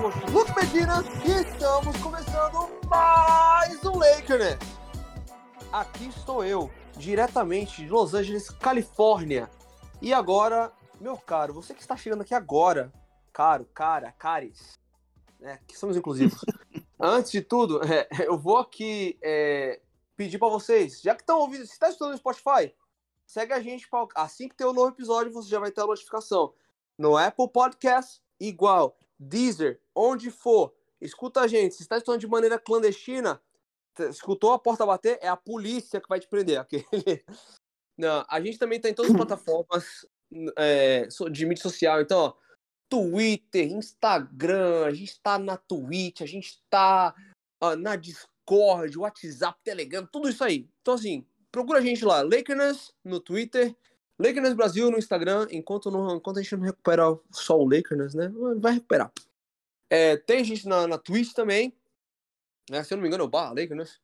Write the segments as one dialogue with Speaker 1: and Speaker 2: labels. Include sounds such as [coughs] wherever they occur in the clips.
Speaker 1: host Luke Medina e estamos começando mais um Lakernet. Aqui estou eu, diretamente de Los Angeles, Califórnia. E agora, meu caro, você que está chegando aqui agora, caro, cara, caris, né, que somos inclusivos. [laughs] Antes de tudo, [laughs] é, eu vou aqui é, pedir para vocês, já que estão ouvindo, se está estudando no Spotify, segue a gente, pra, assim que ter um novo episódio, você já vai ter a notificação. No Apple Podcast, igual. Deezer, onde for, escuta a gente. Se está estudando de maneira clandestina, escutou a porta bater, é a polícia que vai te prender. [laughs] Aquele... Não, a gente também está em todas as [coughs] plataformas é, de mídia social. Então, ó, Twitter, Instagram, a gente está na Twitch, a gente está na Discord, WhatsApp, Telegram, tudo isso aí. Então, assim, procura a gente lá, Lakerness no Twitter, Lakers Brasil no Instagram, enquanto, não, enquanto a gente não recupera só o Lakers, né? Vai recuperar. É, tem gente na, na Twitch também. Né? Se eu não me engano, é o Barra Lakers.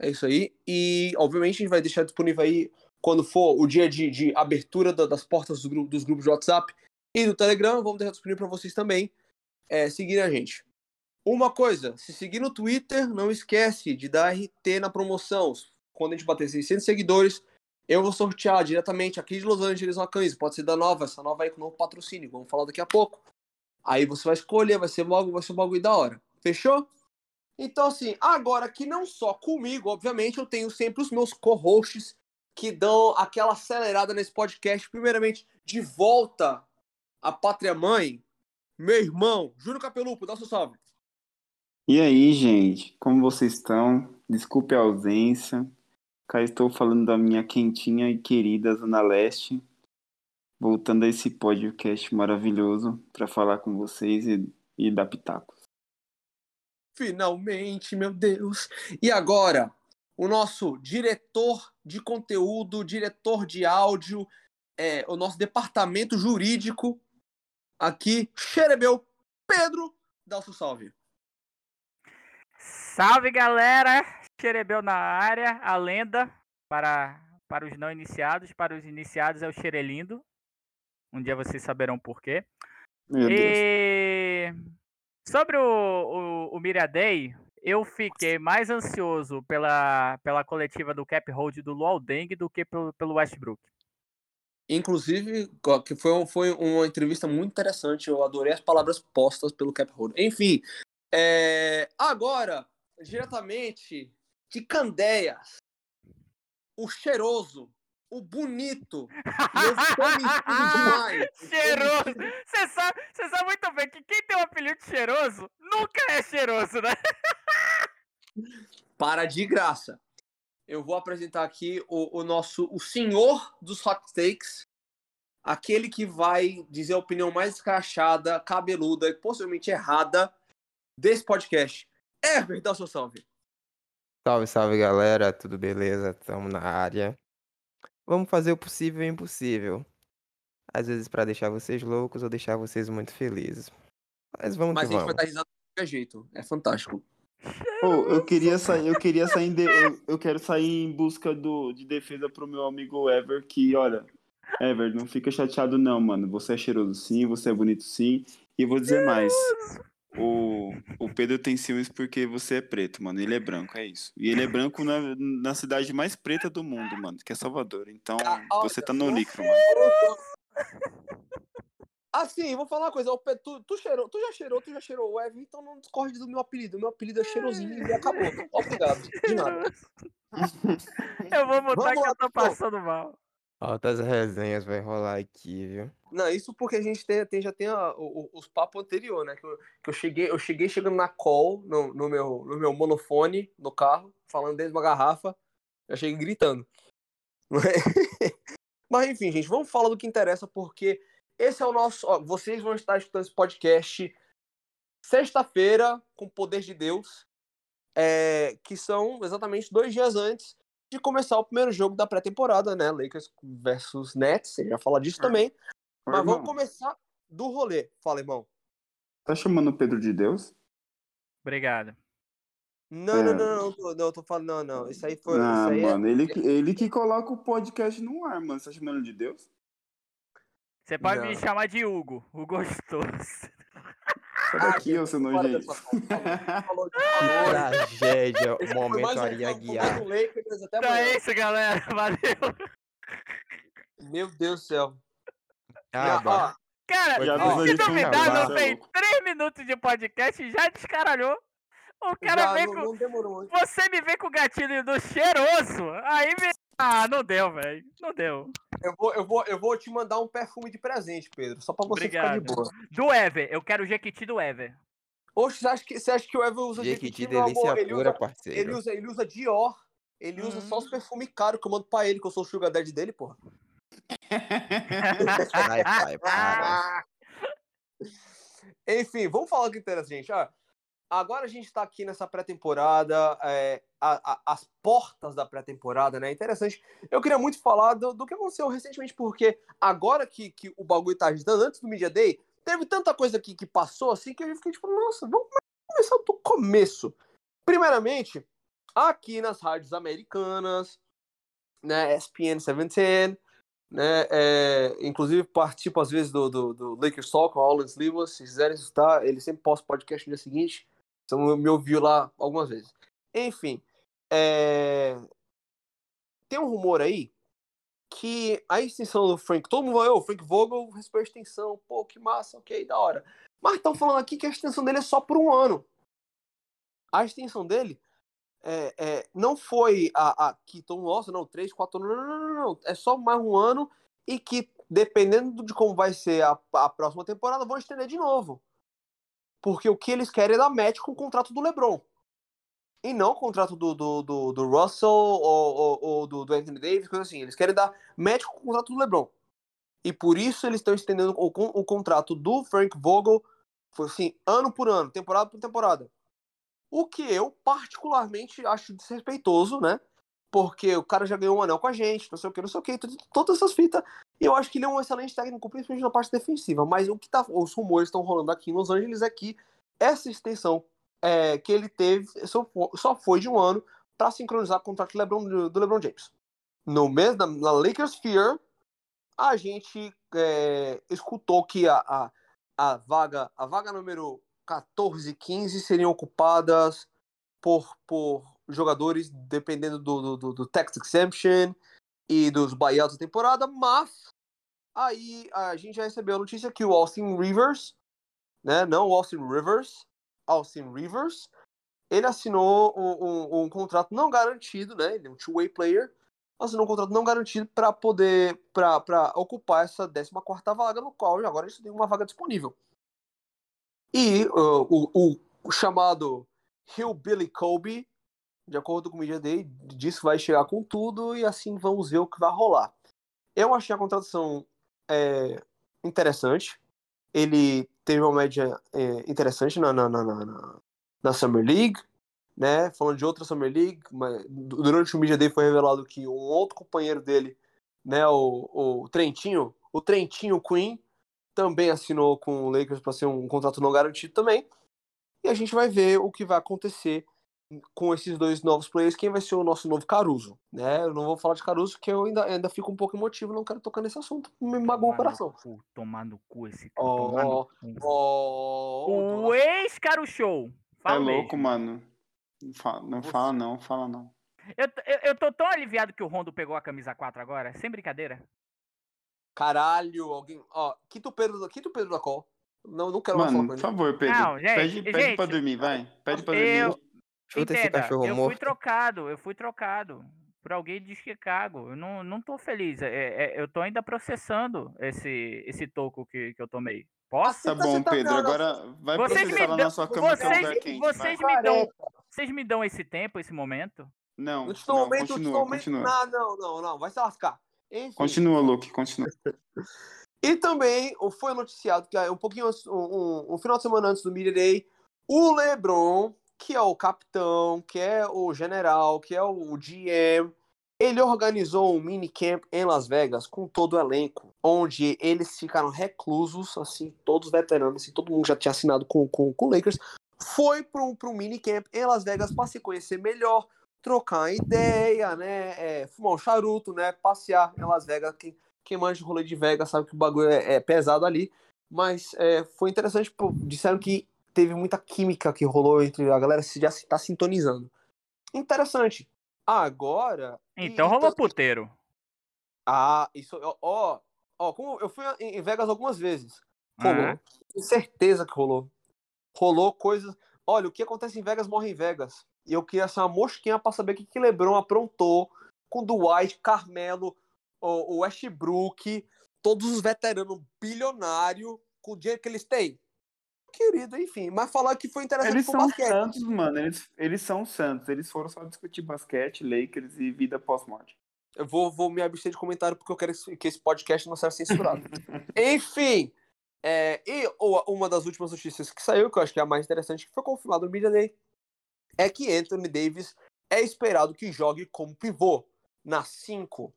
Speaker 1: É isso aí. E, obviamente, a gente vai deixar disponível aí quando for o dia de, de abertura da, das portas do dos grupos de WhatsApp e do Telegram. Vamos deixar disponível para vocês também é, seguirem a gente. Uma coisa, se seguir no Twitter, não esquece de dar RT na promoção. Quando a gente bater 600 seguidores, eu vou sortear diretamente aqui de Los Angeles uma camisa. Pode ser da nova, essa nova aí com novo patrocínio. Vamos falar daqui a pouco. Aí você vai escolher, vai ser logo, vai ser um bagulho da hora. Fechou? Então, assim, agora que não só comigo, obviamente, eu tenho sempre os meus co-hosts que dão aquela acelerada nesse podcast. Primeiramente, de volta à pátria mãe, meu irmão, Júnior Capelupo, dá seu salve.
Speaker 2: E aí, gente, como vocês estão? Desculpe a ausência. Cá estou falando da minha quentinha e querida Zona Leste, voltando a esse podcast maravilhoso para falar com vocês e, e dar pitacos.
Speaker 1: Finalmente, meu Deus! E agora, o nosso diretor de conteúdo, diretor de áudio, é, o nosso departamento jurídico, aqui, Xerebeu Pedro, dá o seu salve.
Speaker 3: Salve galera! Xerebel na área, a lenda para, para os não iniciados, para os iniciados é o Xerelindo. Um dia vocês saberão por quê. Meu e Deus. sobre o, o, o Miraday, eu fiquei mais ansioso pela, pela coletiva do Cap Hold do Luol Deng do que pelo, pelo Westbrook.
Speaker 1: Inclusive, que foi, foi uma entrevista muito interessante. Eu adorei as palavras postas pelo Cap Hold. Enfim, é, agora, diretamente de Candeias, o cheiroso, o bonito. [laughs]
Speaker 3: demais. cheiroso! Você sabe, sabe muito bem que quem tem um apelido cheiroso nunca é cheiroso, né? [laughs]
Speaker 1: Para de graça. Eu vou apresentar aqui o, o nosso, o senhor dos hot takes, aquele que vai dizer a opinião mais escrachada, cabeluda e possivelmente errada desse podcast. Herbert, o seu salve.
Speaker 4: Salve, salve galera, tudo beleza? Tamo na área. Vamos fazer o possível e o impossível. Às vezes para deixar vocês loucos ou deixar vocês muito felizes. Mas vamos
Speaker 1: Mas
Speaker 4: que
Speaker 1: a gente
Speaker 4: vamos.
Speaker 1: vai dar risada de qualquer jeito. É fantástico.
Speaker 2: Oh, eu queria sair, eu queria sair, de, eu, eu, quero sair em busca do, de defesa pro meu amigo Ever, que, olha, Ever, não fica chateado não, mano. Você é cheiroso sim, você é bonito sim. E eu vou dizer mais. O, o Pedro tem ciúmes porque você é preto, mano. Ele é branco, é isso. E ele é branco na, na cidade mais preta do mundo, mano, que é Salvador. Então, você tá no lucro, mano.
Speaker 1: Assim, vou falar uma coisa. Tu, tu, cheirou, tu já cheirou, tu já cheirou o Evan, então não discorde do meu apelido. Meu apelido é cheirosinho e acabou. Obrigado. De nada. [laughs]
Speaker 3: Eu vou botar que eu tô passando mal.
Speaker 4: Altas resenhas vai rolar aqui, viu?
Speaker 1: Não, isso porque a gente tem, tem já tem a, o, os papos anterior, né? Que eu, que eu, cheguei, eu cheguei chegando na call, no, no, meu, no meu monofone, no carro, falando dentro de uma garrafa. Eu cheguei gritando. [laughs] Mas enfim, gente, vamos falar do que interessa, porque esse é o nosso. Ó, vocês vão estar escutando esse podcast sexta-feira, com o poder de Deus, é, que são exatamente dois dias antes de começar o primeiro jogo da pré-temporada, né? Lakers versus Nets, você já fala disso também. Mas irmão. vamos começar do rolê. Fala, irmão.
Speaker 2: Tá chamando o Pedro de Deus?
Speaker 3: Obrigado.
Speaker 1: Não, é. não, não, não, tô, não, tô falando, não, não. Isso aí foi.
Speaker 2: Ah,
Speaker 1: isso aí
Speaker 2: mano, é... ele, ele que coloca o podcast no ar, mano. Você tá chamando de Deus?
Speaker 3: Você pode não. me chamar de Hugo, o gostoso.
Speaker 2: Sai daqui, ô seu nojento. [laughs]
Speaker 4: Tragédia, momento Aria Guiar.
Speaker 3: Então é isso, galera. [laughs] Valeu.
Speaker 1: Meu Deus do céu.
Speaker 4: Ah,
Speaker 3: Cara, se duvidar,
Speaker 2: cara.
Speaker 3: não tem três minutos de podcast e já descaralhou. O cara
Speaker 1: Já
Speaker 3: vem
Speaker 1: não,
Speaker 3: com.
Speaker 1: não.
Speaker 3: Você me vê com o gatilho do cheiroso. Aí me. Ah, não deu, velho. Não deu.
Speaker 1: Eu vou, eu, vou, eu vou te mandar um perfume de presente, Pedro. Só pra você ficar de
Speaker 3: Obrigado.
Speaker 1: boa.
Speaker 3: Do Ever. Eu quero o Jequiti do Ever.
Speaker 1: Oxe, você acha que, você acha que o Ever usa
Speaker 4: Jequiti,
Speaker 1: Jequiti, meu amor?
Speaker 4: delícia
Speaker 1: Ele
Speaker 4: pura,
Speaker 1: usa,
Speaker 4: parceiro.
Speaker 1: ele, usa, ele usa Dior. Ele usa só os perfumes caros que eu mando pra ele, que eu sou o sugar daddy dele, porra. [laughs]
Speaker 4: Ai, pai, para. [laughs]
Speaker 1: Enfim, vamos falar o que interessa, gente. Ah, agora a gente tá aqui nessa pré-temporada, é, as portas da pré-temporada, né? Interessante. Eu queria muito falar do, do que aconteceu recentemente, porque agora que, que o bagulho tá agitando, antes do Media Day, teve tanta coisa aqui que passou assim que eu fiquei tipo, nossa, vamos começar do começo. Primeiramente, aqui nas rádios americanas, né? ESPN 710, né? É, inclusive participo às vezes do, do, do Lakers Talk com o Alan Slivas, se quiserem escutar, ele sempre posta podcast no dia seguinte, então me ouviu lá algumas vezes. Enfim, é, tem um rumor aí que a extensão do Frank, todo mundo vai, ô, Frank Vogel recebeu a extensão, pô, que massa, ok, da hora. Mas estão falando aqui que a extensão dele é só por um ano. A extensão dele é, é, não foi a, a que todo nossa, não, três, quatro não, não, não, não, é só mais um ano e que, dependendo de como vai ser a, a próxima temporada, vão estender de novo. Porque o que eles querem é dar match com o contrato do LeBron. E não o contrato do, do, do, do Russell ou, ou, ou do, do Anthony Davis, coisa assim. Eles querem dar match com o contrato do LeBron. E por isso eles estão estendendo o, o contrato do Frank Vogel, foi assim, ano por ano, temporada por temporada. O que eu, particularmente, acho desrespeitoso, né? Porque o cara já ganhou um anel com a gente, não sei o que, não sei o que, todas essas fitas. E eu acho que ele é um excelente técnico, principalmente na parte defensiva. Mas o que tá, os rumores estão rolando aqui em Los Angeles é que essa extensão é, que ele teve só só foi de um ano para sincronizar com o contrato do LeBron, do LeBron James. No mês da na Lakers Fear, a gente é, escutou que a, a, a vaga a vaga número 14 e 15 seriam ocupadas por, por jogadores dependendo do, do, do, do tax exemption e dos buyouts da temporada, mas aí a gente já recebeu a notícia que o Austin Rivers, né, não o Austin Rivers, Austin Rivers, ele assinou um, um- um contrato não garantido, né, ele é um two-way player, assinou um contrato não garantido para poder, para ocupar essa 14ª vaga, no qual agora eles têm uma vaga disponível. E uh, o, o- o chamado Hillbilly Kobe, de acordo com o Media Day, disse que vai chegar com tudo e assim vamos ver o que vai rolar. Eu achei a contratação é, interessante. Ele teve uma média é, interessante na, na, na, na, na- Summer League, né? Falando de outra Summer League, durante o Media Day foi revelado que um outro companheiro dele, né, o, o Trentinho, o Trentinho Queen, também assinou com o Lakers para ser um contrato não garantido também. E a gente vai ver o que vai acontecer com esses dois novos players, quem vai ser o nosso novo Caruso, né? Eu não vou falar de Caruso porque eu ainda, ainda fico um pouco emotivo, não quero tocar nesse assunto, me magoa o coração.
Speaker 3: cu, tomar no cu esse cara. Cu.
Speaker 1: ó,
Speaker 3: O ex-Caro Show.
Speaker 2: É
Speaker 3: Fala
Speaker 2: louco,
Speaker 3: mesmo.
Speaker 2: mano. Não fala, não
Speaker 3: Você-
Speaker 2: fala não, fala não.
Speaker 3: Eu, eu, eu tô tão aliviado que o Rondo pegou a camisa 4 agora, sem brincadeira.
Speaker 1: Caralho, alguém. Ó, quita o Pedro, quita o Pedro da call. Não, não quero mais falar com
Speaker 2: por
Speaker 1: ele.
Speaker 2: favor, Pedro.
Speaker 3: Não, gente,
Speaker 2: pede, pede
Speaker 3: gente,
Speaker 2: pra dormir, vai. Pede pra
Speaker 3: eu-
Speaker 2: dormir.
Speaker 4: Chuta esse
Speaker 3: Entenda,
Speaker 4: cachorro
Speaker 3: eu fui
Speaker 4: morto.
Speaker 3: trocado, eu fui trocado por alguém de Chicago. Eu não, não tô feliz. é- é- eu tô ainda processando esse, esse toco que, que eu tomei. Posso?
Speaker 2: Tá
Speaker 1: tá-
Speaker 2: bom,
Speaker 1: tá-
Speaker 2: Pedro. Agora vai
Speaker 3: Vocês
Speaker 2: processar lá
Speaker 3: dão-
Speaker 2: na sua cama que é um
Speaker 3: vocês,
Speaker 2: quente.
Speaker 3: vocês me dão, vocês me dão esse tempo, esse momento?
Speaker 2: Não,
Speaker 1: Não
Speaker 2: não,
Speaker 1: momento,
Speaker 2: continua,
Speaker 1: momento.
Speaker 2: continua.
Speaker 1: Não, não, não, não. Vai se lascar. Enfim.
Speaker 2: Continua, Luke, continua. [laughs]
Speaker 1: E também o- foi noticiado que ah, um pouquinho antes, um, um- um final de semana antes do Media Day, o LeBron, que é o capitão, que é o general, que é o GM, ele organizou um minicamp em Las Vegas com todo o elenco, onde eles ficaram reclusos, assim, todos veteranos, assim, todo mundo já tinha assinado com, com, com o Lakers, foi para um minicamp em Las Vegas para se conhecer melhor, trocar ideia, né, é, fumar um charuto, né, passear em Las Vegas, quem, quem manja de rolê de Vegas sabe que o bagulho é, é pesado ali. Mas é, foi interessante, pô, disseram que teve muita química que rolou entre a galera se já está sintonizando. Interessante. Agora.
Speaker 3: Então rolou puteiro.
Speaker 1: Ah, isso. Ó, ó, como eu fui em Vegas algumas vezes. Rolou. Uhum. Tenho certeza que rolou. Rolou coisas. Olha, o que acontece em Vegas morre em Vegas. E eu queria ser uma mosquinha pra saber o que, que LeBron aprontou com Dwight, Carmelo, o, o Westbrook, todos os veteranos bilionários com o dinheiro que eles têm. Querido, enfim. Mas falar que foi interessante
Speaker 2: eles são basquete. santos, mano. Eles, eles são santos. Eles foram só discutir basquete, Lakers e vida pós-morte.
Speaker 1: Eu vou, vou me abster de comentário porque eu quero que esse podcast não seja censurado. [laughs] Enfim, é, e uma das últimas notícias que saiu, que eu acho que é a mais interessante, que foi confirmado no Media Day, é que Anthony Davis é esperado que jogue como pivô na 5.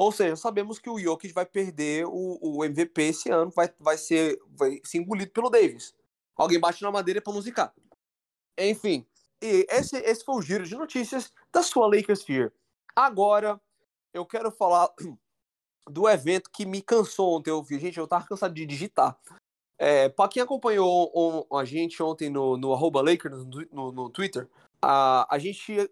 Speaker 1: Ou seja, sabemos que o Jokic vai perder o, o MVP esse ano, vai, vai, ser, vai ser engolido pelo Davis. Alguém bate na madeira para musicar. Enfim, e esse, esse foi o giro de notícias da sua Lakers Fear. Agora, eu quero falar [clears throat] do evento que me cansou ontem. Eu vi, gente, eu tava cansado de digitar. É, para quem acompanhou on, a gente ontem no, no arroba Lakers no, no, no Twitter, a, a gente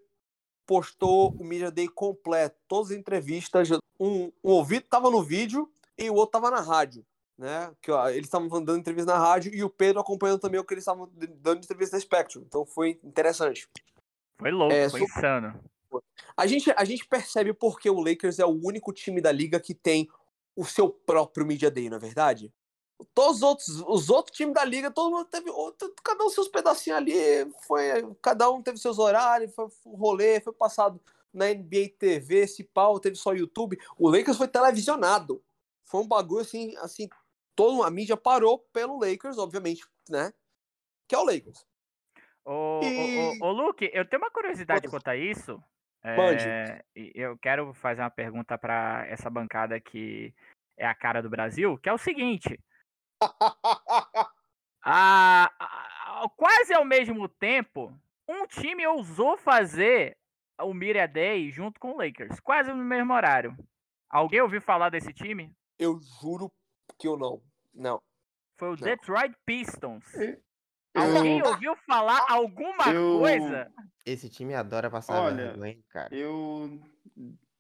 Speaker 1: postou o Media Day completo, todas as entrevistas. Um, um ouvido tava no vídeo e o outro tava na rádio. Né? Que, ó, eles estavam dando entrevista na rádio e o Pedro acompanhando também o que eles estavam dando entrevista na Spectrum. Então foi interessante.
Speaker 3: Foi louco, é, foi insano.
Speaker 1: A gente, a gente percebe porque o Lakers é o único time da liga que tem o seu próprio Media Day, na é verdade? Todos os outros, os outros times da liga, todo mundo teve, cada um seus pedacinhos ali, foi, cada um teve seus horários, foi rolê, foi passado na NBA TV, esse pau, teve só YouTube. O Lakers foi televisionado. Foi um bagulho assim, assim, toda a mídia parou pelo Lakers, obviamente, né? Que é o Lakers.
Speaker 3: Ô, e... ô, ô, ô Luke, eu tenho uma curiosidade quanto a isso. É, eu quero fazer uma pergunta para essa bancada que é a cara do Brasil, que é o seguinte: [laughs] a, a, quase ao mesmo tempo, um time ousou fazer o Mira Day junto com o Lakers, quase no mesmo horário. Alguém ouviu falar desse time?
Speaker 1: Eu juro que eu não. Não.
Speaker 3: Foi o
Speaker 1: não.
Speaker 3: Detroit Pistons. Alguém ouviu falar alguma eu... coisa?
Speaker 4: Esse time adora passar
Speaker 2: Olha, vergonha, cara. Eu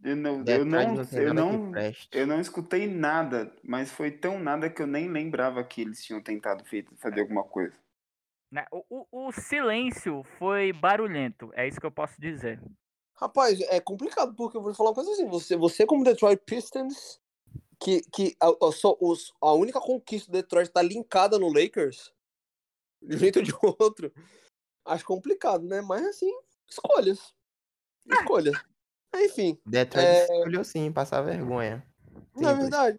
Speaker 2: eu não, eu não, não eu não, eu não escutei nada, mas foi tão nada que eu nem lembrava que eles tinham tentado feito, fazer alguma coisa.
Speaker 3: Né, o, o, o, silêncio foi barulhento, é isso que eu posso dizer.
Speaker 1: Rapaz, é complicado, porque eu vou falar uma coisa assim, você, você como Detroit Pistons, que, que a, a, só, os, a única conquista do Detroit tá linkada no Lakers, de um jeito ou de outro, acho complicado, né? Mas assim, escolhas. É. Escolhas. Enfim.
Speaker 4: Detroit é... escolheu sim, passar vergonha.
Speaker 1: Na é verdade.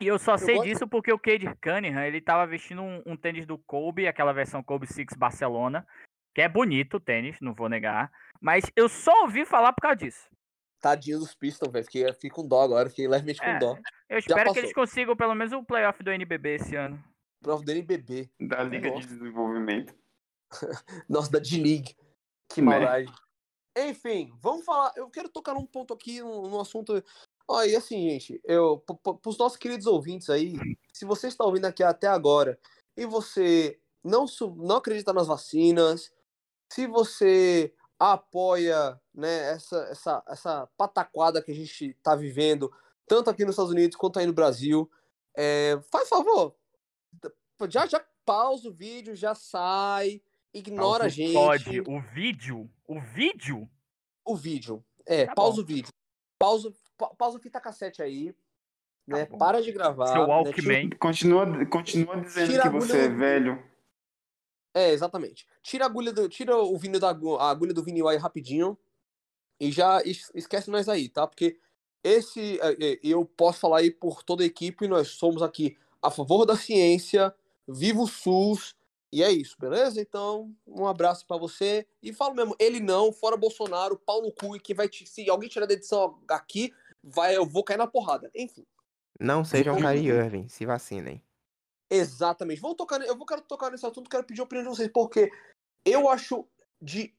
Speaker 3: E eu só eu sei gosto... disso porque o Cade Cunningham, ele tava vestindo um, um, tênis do Kobe, aquela versão Kobe Six Barcelona, que é bonito o tênis, não vou negar. Mas eu só ouvi falar por causa disso.
Speaker 1: Tadinho dos Pistons, velho. Fiquei, fiquei com dó agora, fiquei levemente é, com dó.
Speaker 3: Eu espero que eles consigam pelo menos o playoff do NBB esse ano.
Speaker 1: Playoff do NBB.
Speaker 2: Da Liga de Desenvolvimento. [laughs]
Speaker 1: Nossa, da D-League. Que né? maldade. Enfim, vamos falar. Eu quero tocar num ponto aqui, num, assunto. Ó, e assim, gente, eu, para os nossos queridos ouvintes aí, se você está ouvindo aqui até agora e você não, não acredita nas vacinas, se você apoia né, essa, essa, essa pataquada que a gente está vivendo, tanto aqui nos Estados Unidos quanto aí no Brasil, é, faz favor, já, já pausa o vídeo, já sai, ignora a gente.
Speaker 3: Pode. O vídeo? O vídeo?
Speaker 1: O vídeo. É, tá pausa bom. o vídeo. Pausa, pa, pausa a fita cassete aí. Tá né? Bom. Para de gravar.
Speaker 3: Seu né? Walkman.
Speaker 2: Tira... Continua, continua dizendo Tira que você é velho.
Speaker 1: É, exatamente. Tira a agulha do, tira o vinil da a agulha do vinil aí rapidinho e já esquece nós aí, tá? Porque esse é, é, eu posso falar aí por toda a equipe, nós somos aqui a favor da ciência, viva o SUS, e é isso, beleza? Então, um abraço para você. E falo mesmo, ele não, fora Bolsonaro, pau no cu, e que vai te, se alguém tirar da edição aqui, vai, eu vou cair na porrada. Enfim.
Speaker 4: Não sejam Kyrie Irving, se vacinem.
Speaker 1: Exatamente. Vou tocar, eu vou quero tocar nesse assunto, quero pedir a opinião de vocês, porque eu acho de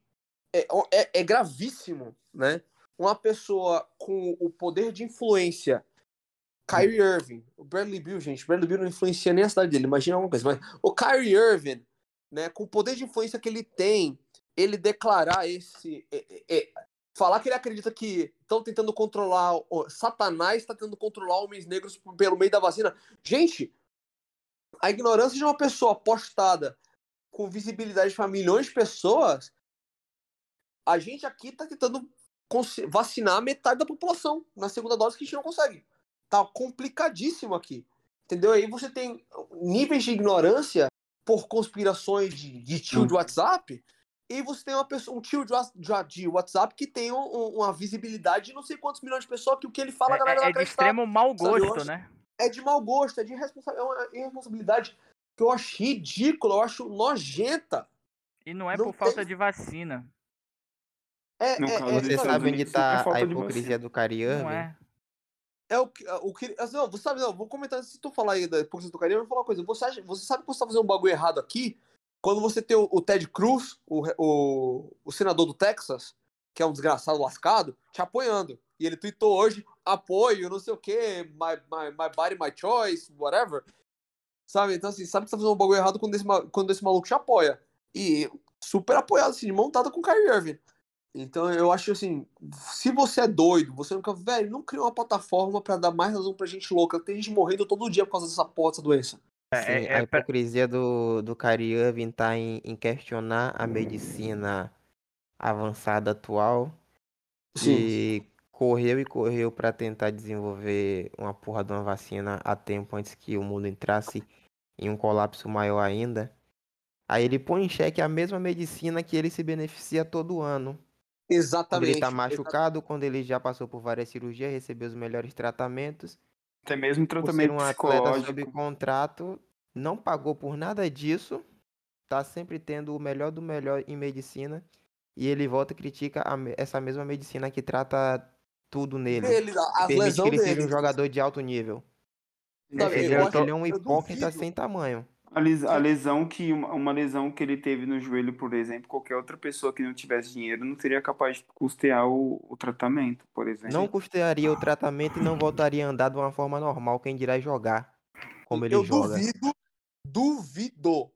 Speaker 1: é, é, é gravíssimo, né? Uma pessoa com o poder de influência Kyrie Irving, o Bradley Bill, gente, o Bradley Bill não influencia nem a cidade dele, imagina alguma coisa, mas o Kyrie Irving né, com o poder de influência que ele tem, ele declarar esse. É, é, é falar que ele acredita que estão tentando controlar. Satanás está tentando controlar homens negros pelo meio da vacina. Gente, a ignorância de uma pessoa postada com visibilidade para milhões de pessoas, a gente aqui está tentando vacinar metade da população na segunda dose que a gente não consegue. Tá complicadíssimo aqui. Entendeu? Aí você tem níveis de ignorância por conspirações de, de tio de WhatsApp, e você tem uma pessoa, um tio de, de WhatsApp que tem um, uma visibilidade de não sei quantos milhões de pessoas, que o que ele fala, a galera
Speaker 3: é, é de extremo mau gosto, né?
Speaker 1: É de mau gosto, é de irresponsa é uma irresponsabilidade que eu acho ridícula, eu acho nojenta.
Speaker 3: E não é não por tem... falta de vacina.
Speaker 4: É, no é, é, você sabe onde tá a hipocrisia do Cariani? Não
Speaker 3: é.
Speaker 1: É o que. O que assim, não, você sabe, não, vou comentar se tu falar aí da hipocrisia do Cariani, eu vou falar uma coisa. Você, acha, você sabe que você tá fazendo um bagulho errado aqui? Quando você tem o, o Ted Cruz, o, o, o senador do Texas, que é um desgraçado lascado, te apoiando. E ele tweetou hoje, apoio, não sei o que, my, my, my body, my choice, whatever. Sabe? Então, assim, sabe que você tá fazendo um bagulho errado quando esse, quando esse maluco te apoia. E super apoiado, assim, de montada com o Kyrie Irving. Então eu acho assim, se você é doido, você nunca, velho, não cria uma plataforma para dar mais razão pra gente louca. Tem gente morrendo todo dia por causa dessa porra, dessa doença.
Speaker 4: É, Sim, é, é, a hipocrisia do, do Kyrie Irving tá em, em questionar a medicina avançada atual. Sim. E correu e correu para tentar desenvolver uma porra de uma vacina a tempo antes que o mundo entrasse em um colapso maior ainda. Aí ele põe em xeque a mesma medicina que ele se beneficia todo ano.
Speaker 1: Exatamente.
Speaker 4: Quando ele tá machucado, quando ele já passou por várias cirurgias, recebeu os melhores tratamentos.
Speaker 2: Até mesmo tratamento por ser um atleta sob
Speaker 4: contrato, não pagou por nada disso, tá sempre tendo o melhor do melhor em medicina, e ele volta e critica a, essa mesma medicina que trata tudo nele. Ele, a permite que ele seja um jogador de alto nível. Sabe, ele, ele, é um hipócrita sem tamanho.
Speaker 2: A, a lesão que uma lesão que ele teve no joelho, por exemplo, qualquer outra pessoa que não tivesse dinheiro não seria capaz de custear o, o tratamento, por exemplo.
Speaker 4: Não custearia o tratamento e não voltaria a andar de uma forma normal, quem dirá jogar como ele
Speaker 1: Eu
Speaker 4: joga.
Speaker 1: duvido, duvido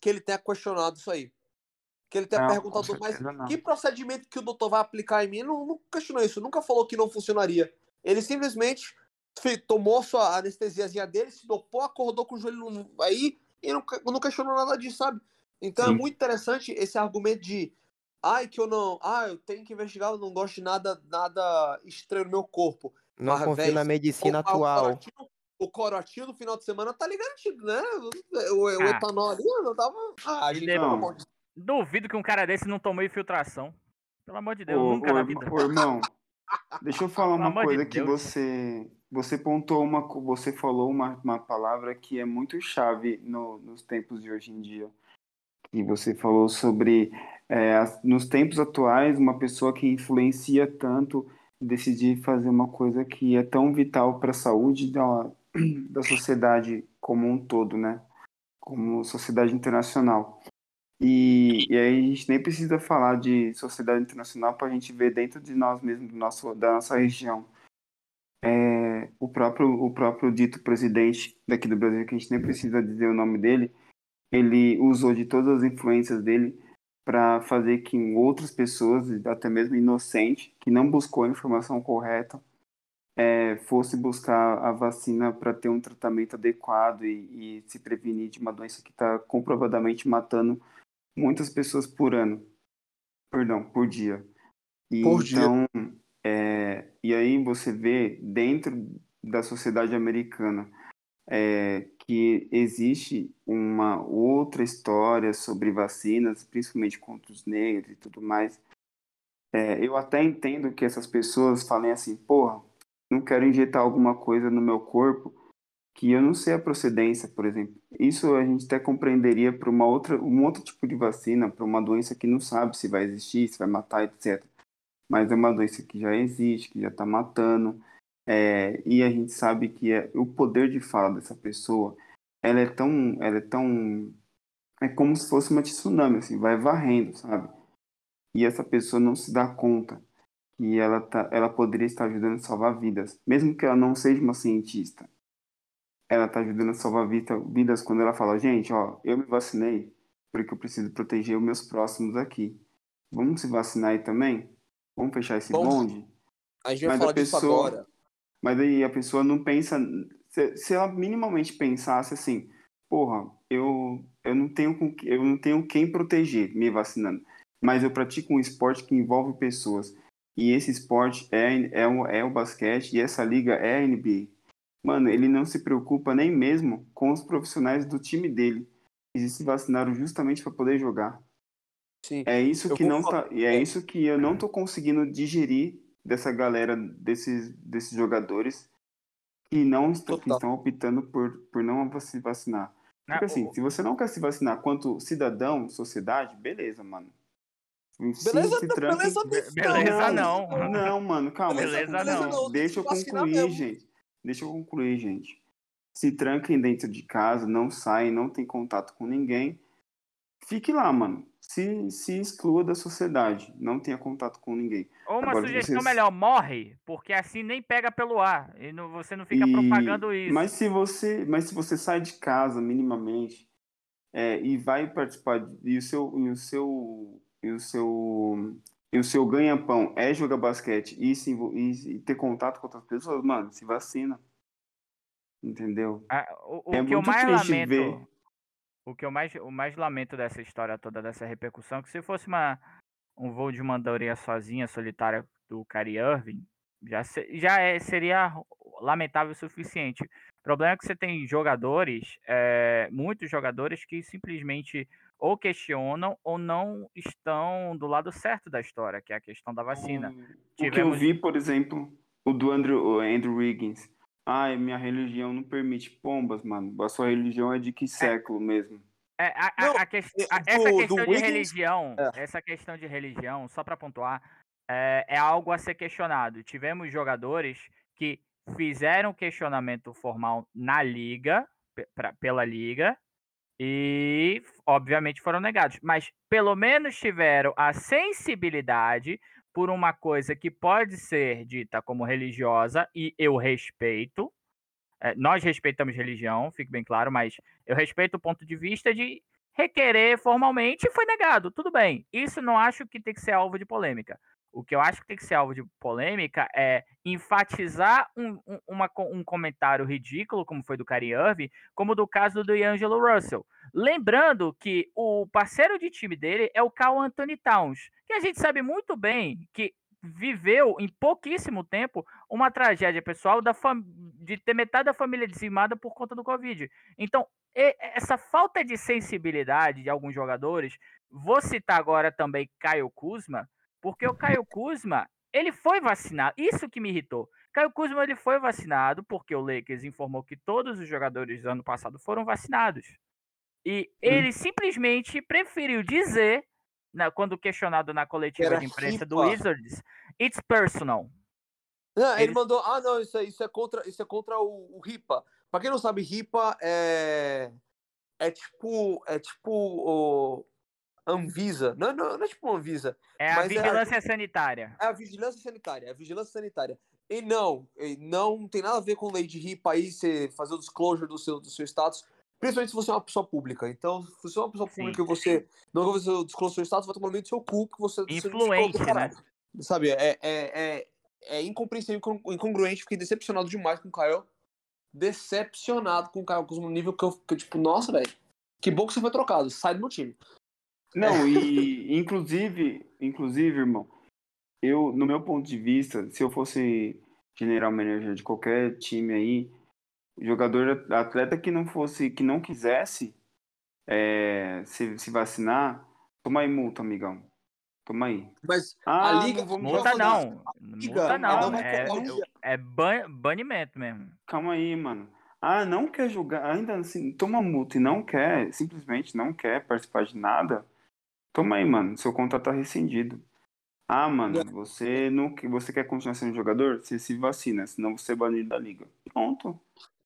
Speaker 1: que ele tenha questionado isso aí. Que ele tenha não, perguntado, mas não. que procedimento que o doutor vai aplicar em mim? Não, não questionou isso, nunca falou que não funcionaria. Ele simplesmente tomou sua anestesiazinha dele, se dopou, acordou com o joelho aí e não, não questionou nada disso, sabe? Então é Sim. é muito interessante esse argumento de ai, que eu não. Ah, eu tenho que investigar, eu não gosto de nada, nada estranho no meu corpo.
Speaker 4: Não Mas, confio véio, na medicina o, atual. O corotinho,
Speaker 1: o corotinho no final de semana tá garantido, né? O, o ah. etanol ali não tava. Ah, a gente
Speaker 3: não. Duvido que um cara desse não tomou infiltração. Pelo amor de Deus, ô, nunca ô, na vida.
Speaker 2: Ô, irmão, deixa eu falar [laughs] uma coisa de que Deus. você você pontou uma, você falou uma, uma palavra que é muito chave no, nos tempos de hoje em dia. E você falou sobre, é, nos tempos atuais, uma pessoa que influencia tanto decidir fazer uma coisa que é tão vital para a saúde da, [clears throat] da sociedade como um todo, né? Como sociedade internacional. E, e aí a gente nem precisa falar de sociedade internacional para a gente ver dentro de nós mesmos, do nosso, da nossa região. É, o, próprio, o próprio dito presidente daqui do Brasil, que a gente nem precisa dizer o nome dele, ele usou de todas as influências dele para fazer que outras pessoas, até mesmo inocente, que não buscou a informação correta, é, fosse buscar a vacina para ter um tratamento adequado e, e, se prevenir de uma doença que está comprovadamente matando muitas pessoas por ano, perdão, por dia. E, por então, dia. É, e aí você vê dentro da sociedade americana é, que existe uma outra história sobre vacinas, principalmente contra os negros e tudo mais. É, eu até entendo que essas pessoas falem assim, porra, não quero injetar alguma coisa no meu corpo que eu não sei a procedência, por exemplo. Isso a gente até compreenderia para uma outra, um outro tipo de vacina, para uma doença que não sabe se vai existir, se vai matar, etc mas é uma doença que já existe, que já está matando, é, e a gente sabe que é, o poder de fala dessa pessoa, ela é tão, ela é tão, é como se fosse uma tsunami, assim, vai varrendo, sabe? E essa pessoa não se dá conta que ela, tá, ela poderia estar ajudando a salvar vidas, mesmo que ela não seja uma cientista. Ela está ajudando a salvar vida, vidas quando ela fala, gente, ó, eu me vacinei, porque eu preciso proteger os meus próximos aqui. Vamos se vacinar aí também? Vamos fechar esse
Speaker 1: Vamos.
Speaker 2: bonde?
Speaker 1: A gente vai
Speaker 2: Mas
Speaker 1: falar
Speaker 2: a
Speaker 1: disso
Speaker 2: pessoa-
Speaker 1: agora.
Speaker 2: Mas aí a pessoa não pensa. Se, se ela minimamente pensasse assim, porra, eu, eu, não tenho com, eu não tenho quem proteger me vacinando. Mas eu pratico um esporte que envolve pessoas. E esse esporte é, é, o, é o basquete e essa liga é a NBA. Mano, ele não se preocupa nem mesmo com os profissionais do time dele. Eles se vacinaram justamente para poder jogar.
Speaker 1: Sim.
Speaker 2: É isso
Speaker 1: Eu
Speaker 2: que não tá, e é
Speaker 1: É.
Speaker 2: isso que eu não tô conseguindo digerir dessa galera, desses, desses jogadores que não estão, que estão optando por, por não se vacinar.
Speaker 3: Ah,
Speaker 2: Porque assim,
Speaker 3: o-
Speaker 2: se você não quer se vacinar quanto cidadão, sociedade, beleza, mano. Se-
Speaker 1: Beleza,
Speaker 2: se tranque-
Speaker 1: beleza,
Speaker 3: Be- beleza não.
Speaker 2: Não, mano, calma.
Speaker 3: Beleza não.
Speaker 2: Deixa eu concluir,
Speaker 1: mesmo.
Speaker 2: gente. Deixa eu concluir, gente. Se tranquem dentro de casa, não saem, não tem contato com ninguém. Fique lá, mano. Se, se exclua da sociedade. Não tenha contato com ninguém.
Speaker 3: Ou uma
Speaker 2: Agora,
Speaker 3: sugestão
Speaker 2: vocês-
Speaker 3: melhor, morre, porque assim nem pega pelo ar. E não- você não fica
Speaker 2: E-
Speaker 3: propagando isso.
Speaker 2: Mas se você, mas se você sai de casa minimamente é, e vai participar e o seu e o seu e o seu e o seu ganha-pão é jogar basquete e, se, e, e ter contato com outras pessoas, mano, se vacina. Entendeu?
Speaker 3: Ah, o o
Speaker 2: é
Speaker 3: que eu mais lamento.
Speaker 2: ver.
Speaker 3: O que eu mais, o mais lamento dessa história toda, dessa repercussão, é que se fosse uma, um voo de mandaria sozinha, solitária do Kyrie Irving, já, se- já é, seria lamentável o suficiente. O problema é que você tem jogadores, é, muitos jogadores que simplesmente ou questionam ou não estão do lado certo da história, que é a questão da vacina.
Speaker 2: O, o que eu
Speaker 3: Tivemos-
Speaker 2: vi, por exemplo, o do Andrew, o Andrew Wiggins. Ai, minha religião não permite pombas, mano. A sua religião é de que século mesmo?
Speaker 3: É, a, a-
Speaker 1: Não,
Speaker 3: a ques-
Speaker 1: do-
Speaker 3: essa
Speaker 1: do
Speaker 3: questão de
Speaker 1: Wiggins-
Speaker 3: religião,
Speaker 1: É.
Speaker 3: essa questão de religião, só para pontuar, é, é algo a ser questionado. Tivemos jogadores que fizeram questionamento formal na liga, pra- pela liga, e obviamente foram negados. Mas pelo menos tiveram a sensibilidade por uma coisa que pode ser dita como religiosa, e eu respeito. É, nós respeitamos religião, fique bem claro, mas eu respeito o ponto de vista de requerer formalmente e foi negado. Tudo bem. Isso não acho que tem que ser alvo de polêmica. O que eu acho que tem que ser alvo de polêmica é enfatizar um, um, uma um comentário ridículo, como foi do Kyrie Irving, como do caso do D'Angelo Russell. Lembrando que o parceiro de time dele é o Carl Anthony Towns, que a gente sabe muito bem que viveu em pouquíssimo tempo uma tragédia pessoal da fam- de ter metade da família dizimada por conta do Covid. Então, essa falta de sensibilidade de alguns jogadores, vou citar agora também Caio Kuzma, porque o Caio Kuzma, ele foi vacinado, isso que me irritou. Caio Kuzma ele foi vacinado porque o Lakers informou que todos os jogadores do ano passado foram vacinados. E ele simplesmente preferiu dizer, na- quando questionado na coletiva
Speaker 1: Era
Speaker 3: de imprensa do. Wizards, it's personal.
Speaker 1: Não, ele
Speaker 3: Eles-
Speaker 1: mandou. Ah, não, isso, é- isso é contra, isso é contra o, o RIPA. Pra quem não sabe, RIPA é. É tipo. É tipo o. Anvisa. Não, não, não é tipo Anvisa.
Speaker 3: É a
Speaker 1: Mas é a-
Speaker 3: vigilância sanitária.
Speaker 1: É a vigilância sanitária. É a vigilância sanitária. E não, e não tem nada a ver com lei de RIPA aí, você fazer o disclosure do seu, do seu status. Principalmente se você é uma pessoa pública. Então, se você é uma pessoa
Speaker 3: Sim.
Speaker 1: pública e você não vai fazer o disclosure do seu status, vai tomar meio do seu cu que você. você
Speaker 3: Influente,
Speaker 1: disclosure,
Speaker 3: né?
Speaker 1: Sabe, é, é, é, é incompreensível, incon- incongruente. Fiquei decepcionado demais com o Caio. Decepcionado com o Caio Kuzma no nível que eu, que eu, tipo, nossa, velho. Que bom que você foi trocado. Sai do meu time.
Speaker 2: Não, e inclusive, inclusive, irmão, eu, no meu ponto de vista, se eu fosse general manager de qualquer time aí, jogador, atleta que não fosse, que não quisesse é, se, se vacinar, toma aí multa, amigão. Toma aí.
Speaker 1: Mas
Speaker 2: Ah,
Speaker 1: a liga.
Speaker 2: não vamos
Speaker 3: Multa não.
Speaker 1: Liga,
Speaker 3: Multa não. É, é ban- banimento mesmo.
Speaker 2: Calma aí, mano. Ah, não quer jogar, ainda assim, toma multa e não quer, simplesmente não quer participar de nada. Toma aí, mano, seu contrato tá rescindido. Ah, mano, você não você quer continuar sendo jogador? Você se vacina, senão você é banido da liga. Pronto.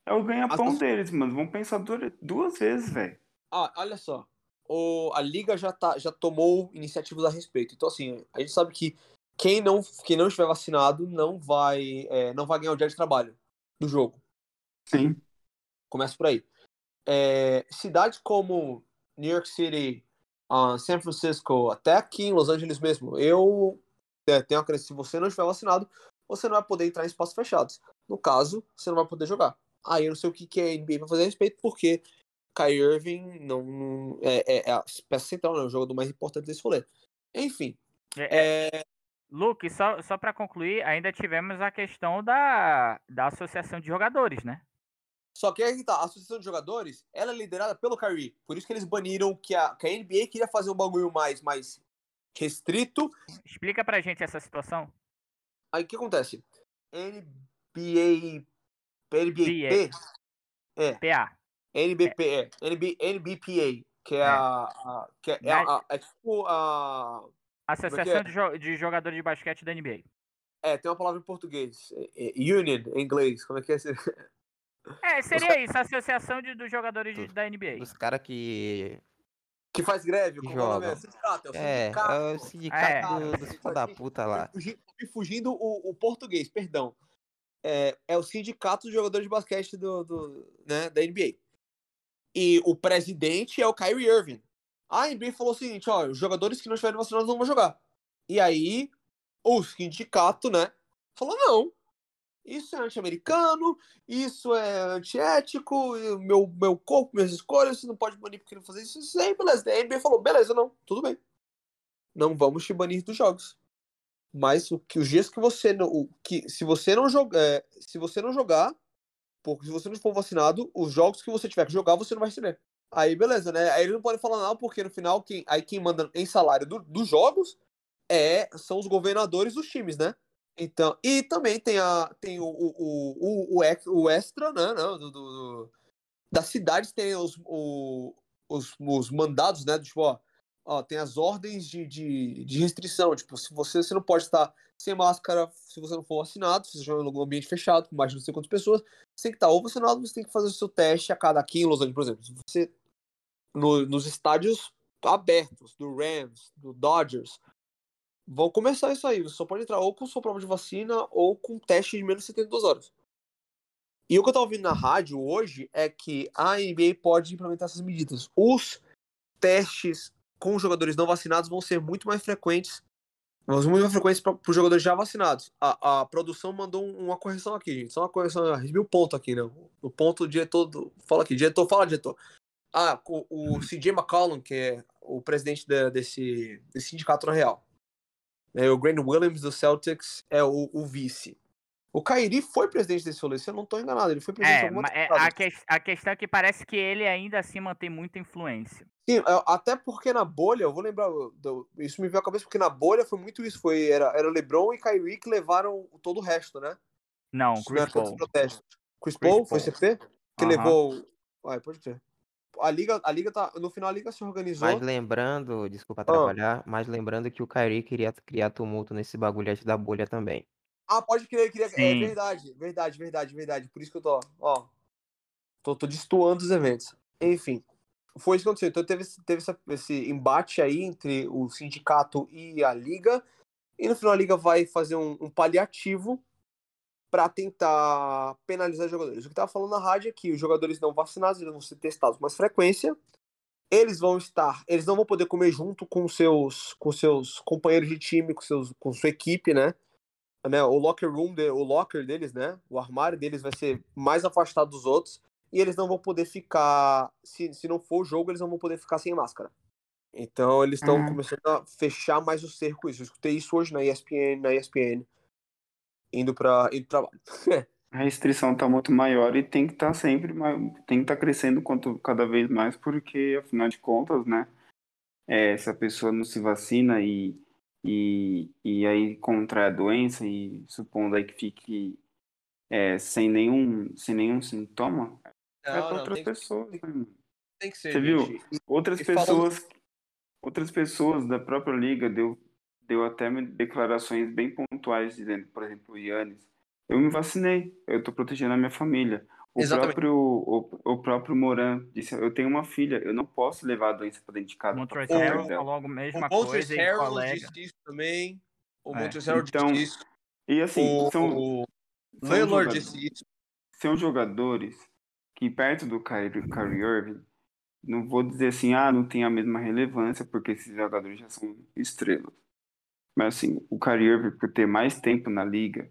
Speaker 2: É o ganha-pão
Speaker 1: As-
Speaker 2: deles, mano. Vão pensar du- duas vezes, velho.
Speaker 1: Ah, olha só. O, a liga já, tá, já tomou iniciativas a respeito. Então, assim, a gente sabe que quem não, quem não estiver vacinado não vai, é, não vai ganhar o dia de trabalho do jogo.
Speaker 2: Sim.
Speaker 1: Começa por aí. É, cidades como New York City, uh, San Francisco, até aqui em Los Angeles mesmo, eu é, tenho a crença se você não estiver vacinado, você não vai poder entrar em espaços fechados. No caso, você não vai poder jogar. Aí eu não sei o que, que a NBA vai fazer a respeito, porque Kyrie Irving não, não é, é, é, a peça central, não, é o jogador mais importante desse rolê. Enfim. É, é...
Speaker 3: Luke, só, só para concluir, ainda tivemos a questão da, da associação de jogadores, né?
Speaker 1: Só que aí tá, a associação de jogadores, ela é liderada pelo Kyrie. Por isso que eles baniram que a, que a NBA queria fazer um bagulho mais, mais restrito.
Speaker 3: Explica pra gente essa situação.
Speaker 1: Aí o que acontece? NBA. NBA. É.
Speaker 3: PA.
Speaker 1: NBP, é. NB, NBPA, que é, é. a, a. que é, é, a, é tipo a.
Speaker 3: É Associação é? de, jo de Jogadores de Basquete da NBA.
Speaker 1: É, tem uma palavra em português. Union, em inglês. Como é que é? [laughs]
Speaker 3: É, seria isso, a associação de, dos jogadores da NBA.
Speaker 4: Os caras que.
Speaker 1: Que faz greve, como
Speaker 4: joga. É? Sindicato, é, o sindicato. É, o sindicato é. dos filhos da puta lá.
Speaker 1: Fugindo, fugindo o, o, português, perdão. É, é o sindicato dos jogadores de basquete do, do, né, da NBA. E o presidente é o Kyrie Irving. A NBA falou o seguinte: ó, os jogadores que não estiverem vacinados não vão jogar. E aí, o sindicato, né, falou: não, isso é anti-americano, isso é antiético, meu, meu corpo, minhas escolhas, você não pode banir porque não fazer isso. Isso aí, beleza. A NBA falou, beleza, não, tudo bem. Não vamos te banir dos jogos. Mas o que os dias que você não. O, que, se você não jogar. É, se você não jogar, porque se você não for vacinado, os jogos que você tiver que jogar, você não vai receber. Aí, beleza, né? Aí eles não podem falar nada, porque no final, quem, aí quem manda em salário do, dos jogos é, são os governadores dos times, né? Então, e também tem, a, tem o, o, o, o, o extra, né? Não, do, do, das tem os, o, os, os mandados, né? Do, tipo, ó, ó, tem as ordens de, de, de, restrição. Tipo, se você, você não pode estar sem máscara se você não for vacinado, se você joga num ambiente fechado, com mais de não sei quantas pessoas, você tem que estar ou vacinado, você tem que fazer o seu teste a cada aqui em Los Angeles, por exemplo. Se você, no, nos estádios abertos do Rams, do Dodgers, vão começar isso aí. Você só pode entrar ou com sua prova de vacina ou com teste de menos de 72 horas. E o que eu tô ouvindo na rádio hoje é que a NBA pode implementar essas medidas. Os testes com jogadores não vacinados vão ser muito mais frequentes. Ser muito mais frequentes para os jogadores já vacinados. A, a produção mandou uma correção aqui, gente. Só uma correção, mil ponto aqui, né? O ponto o diretor. Do... Fala aqui, diretor, fala, diretor. Ah, o, o CJ McCollum, que é o presidente de, desse, desse sindicato na real é, o Grant Williams do Celtics é o, o, vice. O Kairi foi presidente desse rolê, se eu não estou enganado. Ele foi presidente
Speaker 3: é, alguma é, a, que, a questão é que parece que ele ainda assim mantém muita influência.
Speaker 1: Sim, é, até porque na bolha, eu vou lembrar, isso me veio à cabeça porque na bolha foi muito isso. Foi, era, era LeBron e Kyrie que levaram todo o resto, né?
Speaker 3: Não, Chris Paul.
Speaker 1: Chris, Chris Paul foi CP? Que levou. Ai, pode ser a liga, a liga tá. No final a liga se organizou.
Speaker 4: Mas lembrando, desculpa atrapalhar, ah. mas lembrando que o Kyrie queria criar tumulto nesse bagulhete da bolha também.
Speaker 1: Ah, pode crer, queria. É verdade, verdade, verdade, verdade. Por isso que eu tô, ó. Tô, tô destoando os eventos. Enfim. Foi isso que aconteceu. Então teve, teve essa, esse embate aí entre o sindicato e a liga. E no final a liga vai fazer um, um paliativo para tentar penalizar jogadores. O que estava falando na rádio é que os jogadores não vacinados eles vão ser testados com mais frequência. Eles vão estar, eles não vão poder comer junto com seus com seus companheiros de time, com seus com sua equipe, né? né? O locker room, de, o locker deles, né? O armário deles vai ser mais afastado dos outros e eles não vão poder ficar, se, se não for o jogo, eles não vão poder ficar sem máscara. Então eles estão uhum. começando a fechar mais o cerco isso. Eu escutei isso hoje na ESPN, na ESPN indo para indo trabalho. [laughs]
Speaker 2: a restrição está muito maior e tem que estar tá sempre tem que estar tá crescendo quanto cada vez mais porque afinal de contas né é, se a pessoa não se vacina e, e, e aí contrai a doença e supondo aí que fique é, sem nenhum sem nenhum sintoma é para outras pessoas
Speaker 1: que, né? tem que ser
Speaker 2: você viu outras pessoas outras pessoas da própria liga deu deu até declarações bem pontuais dizendo, por exemplo, o Yannis, eu me vacinei, eu estou protegendo a minha família. O Exatamente. próprio o, o, próprio Moran disse, eu tenho uma filha, eu não posso levar a doença para dentro de casa.
Speaker 3: Montrezl Harrell falou a mesma o coisa e colega.
Speaker 1: disse isso também. O é. Montrezl então, disse isso.
Speaker 2: E assim,
Speaker 1: o,
Speaker 2: são,
Speaker 1: o são disse isso.
Speaker 2: São jogadores que perto do Kyrie, Kyrie Irving não vou dizer assim, ah, não tem a mesma relevância, porque esses jogadores já são estrelas. Mas assim, o Kyrie Irving, por ter mais tempo na liga,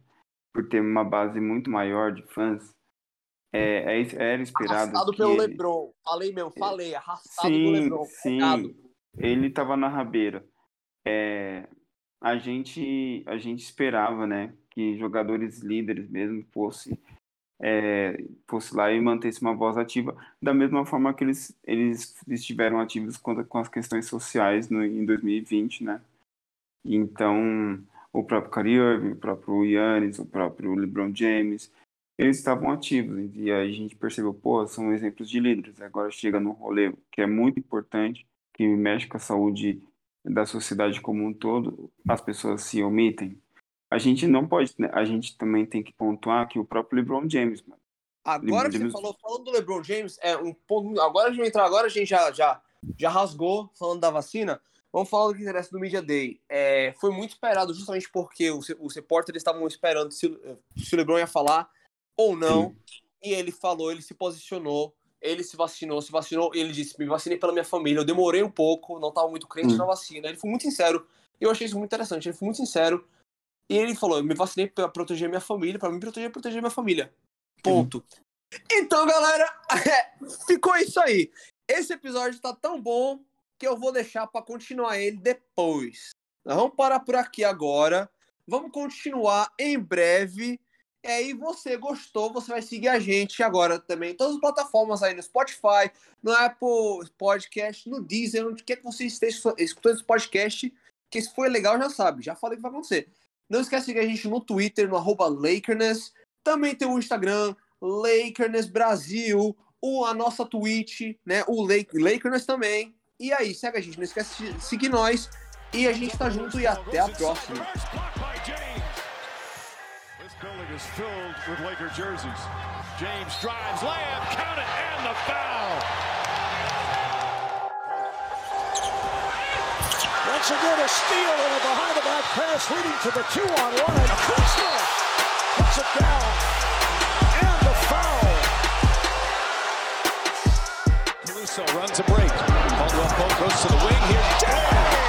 Speaker 2: por ter uma base muito maior de fãs, é, é, era esperado
Speaker 1: Arrastado pelo
Speaker 2: ele...
Speaker 1: LeBron. Falei mesmo, falei. Arrastado
Speaker 2: sim,
Speaker 1: pelo LeBron.
Speaker 2: Sim,
Speaker 1: Pegado.
Speaker 2: ele estava na rabeira. É, a gente a gente esperava, né, que jogadores líderes mesmo fosse é, fosse lá e mantesse uma voz ativa, da mesma forma que eles eles estiveram ativos com, com as questões sociais no, em 2020, né? Então, o próprio Kyrie Irving, o próprio Yannis, o próprio LeBron James, eles estavam ativos e aí a gente percebeu, pô, são exemplos de líderes. Agora chega no rolê que é muito importante, que mexe com a saúde da sociedade como um todo, as pessoas se omitem. A gente não pode, né? a gente também tem que pontuar que o próprio LeBron James, mano.
Speaker 1: Agora que você
Speaker 2: James-
Speaker 1: falou, falando do LeBron James, é um ponto. Agora a gente entrar, agora a gente já, já, já rasgou falando da vacina. Vamos falar do que interessa do Media Day. É, foi muito esperado, justamente porque os, os repórteres estavam esperando se, o- se o LeBron ia falar ou não. E ele falou, ele se posicionou, ele se vacinou, se vacinou. Ele disse: Me vacinei pela minha família. Eu demorei um pouco, não estava muito crente
Speaker 2: Hum.
Speaker 1: na vacina. Ele foi muito sincero. E eu achei isso muito interessante. Ele foi muito sincero. E ele falou: Eu me vacinei para proteger minha família, para me proteger, proteger minha família. Ponto. Então, galera, [laughs] ficou isso aí. Esse episódio tá tão bom que eu vou deixar para continuar ele depois. Nós vamos parar por aqui agora. Vamos continuar em breve. E aí, você gostou, você vai seguir a gente agora também. Todas as plataformas aí no Spotify, no Apple Podcast, no Deezer, onde quer que você esteja escutando esse podcast. Que se for legal, já sabe. Já falei que vai acontecer. Não esquece de seguir a gente no Twitter, no arroba Lakerness. Também tem o Instagram, Lakerness Brasil, o, a nossa Twitch, né? O Lake, Lakerness também. E aí, segue a gente, não esquece de seguir nós. E a gente tá junto e até a próxima.
Speaker 5: Building is filled with Laker jerseys. James drives, layup, count it, and the foul.
Speaker 6: Once again, a steal and a behind-the-back pass leading to the two-on-one, and Kuzma puts it down.
Speaker 5: Caruso runs a break. Caldwell Pope goes to the wing here.